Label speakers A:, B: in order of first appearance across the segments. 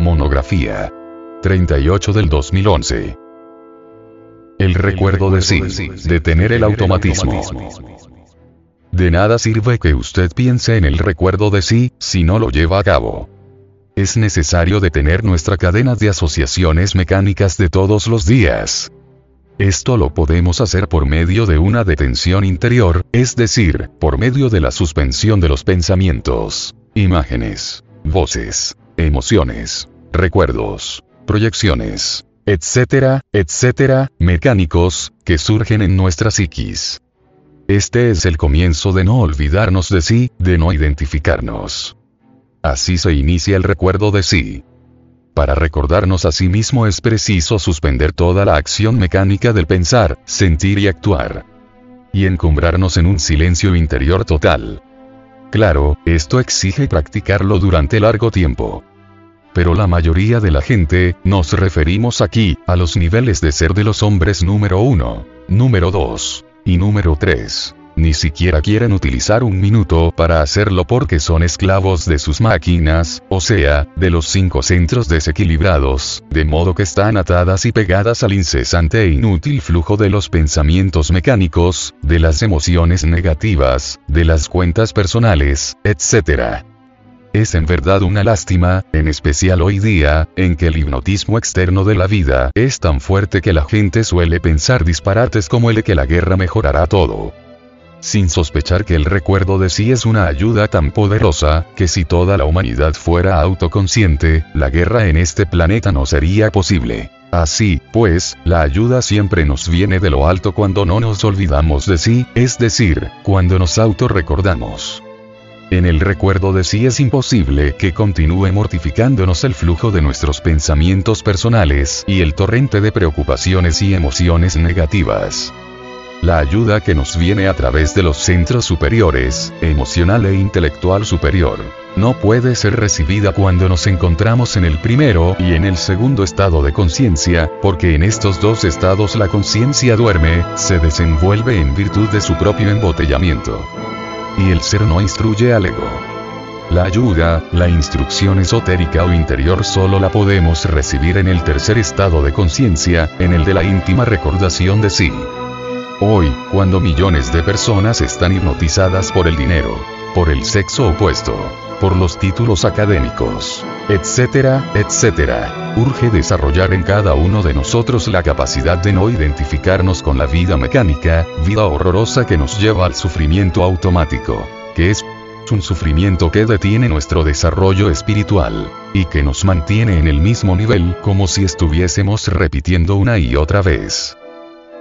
A: Monografía 38 del 2011. El recuerdo de sí, detener el automatismo. De nada sirve que usted piense en el recuerdo de sí, si no lo lleva a cabo. Es necesario detener nuestra cadena de asociaciones mecánicas de todos los días. Esto lo podemos hacer por medio de una detención interior, es decir, por medio de la suspensión de los pensamientos, imágenes, voces, emociones, recuerdos, proyecciones, etcétera, etcétera, mecánicos, que surgen en nuestra psiquis. Este es el comienzo de no olvidarnos de sí, de no identificarnos. Así se inicia el recuerdo de sí. Para recordarnos a sí mismo es preciso suspender toda la acción mecánica del pensar, sentir y actuar. Y encumbrarnos en un silencio interior total. Claro, esto exige practicarlo durante largo tiempo. Pero la mayoría de la gente, nos referimos aquí, a los niveles de ser de los hombres número 1, número 2, y número 3. Ni siquiera quieren utilizar un minuto para hacerlo porque son esclavos de sus máquinas, o sea, de los cinco centros desequilibrados, de modo que están atadas y pegadas al incesante e inútil flujo de los pensamientos mecánicos, de las emociones negativas, de las cuentas personales, etc. Es en verdad una lástima, en especial hoy día, en que el hipnotismo externo de la vida es tan fuerte que la gente suele pensar disparates como el de que la guerra mejorará todo. Sin sospechar que el recuerdo de sí es una ayuda tan poderosa, que si toda la humanidad fuera autoconsciente, la guerra en este planeta no sería posible. Así, pues, la ayuda siempre nos viene de lo alto cuando no nos olvidamos de sí, es decir, cuando nos autorrecordamos. En el recuerdo de sí es imposible que continúe mortificándonos el flujo de nuestros pensamientos personales y el torrente de preocupaciones y emociones negativas. La ayuda que nos viene a través de los centros superiores, emocional e intelectual superior, no puede ser recibida cuando nos encontramos en el primero y en el segundo estado de conciencia, porque en estos dos estados la conciencia duerme, se desenvuelve en virtud de su propio embotellamiento y el ser no instruye al ego. La ayuda, la instrucción esotérica o interior solo la podemos recibir en el tercer estado de conciencia, en el de la íntima recordación de sí. Hoy, cuando millones de personas están hipnotizadas por el dinero, por el sexo opuesto, por los títulos académicos, etcétera, etcétera, urge desarrollar en cada uno de nosotros la capacidad de no identificarnos con la vida mecánica, vida horrorosa que nos lleva al sufrimiento automático, que es un sufrimiento que detiene nuestro desarrollo espiritual, y que nos mantiene en el mismo nivel como si estuviésemos repitiendo una y otra vez.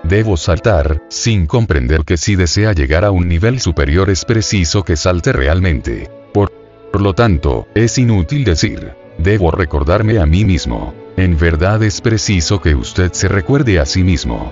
A: Debo saltar, sin comprender que si desea llegar a un nivel superior es preciso que salte realmente. Por, lo tanto, es inútil decir, debo recordarme a mí mismo. En verdad es preciso que usted se recuerde a sí mismo.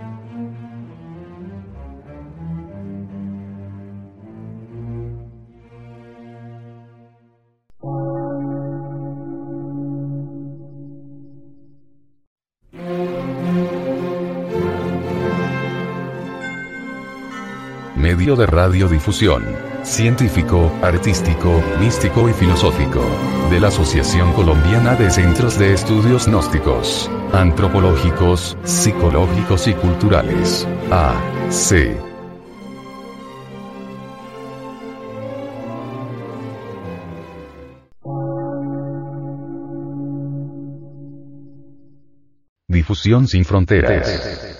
A: Medio de radiodifusión. Científico, artístico, místico y filosófico. De la Asociación Colombiana de Centros de Estudios Gnósticos, Antropológicos, Psicológicos y Culturales. A. C. Difusión sin fronteras.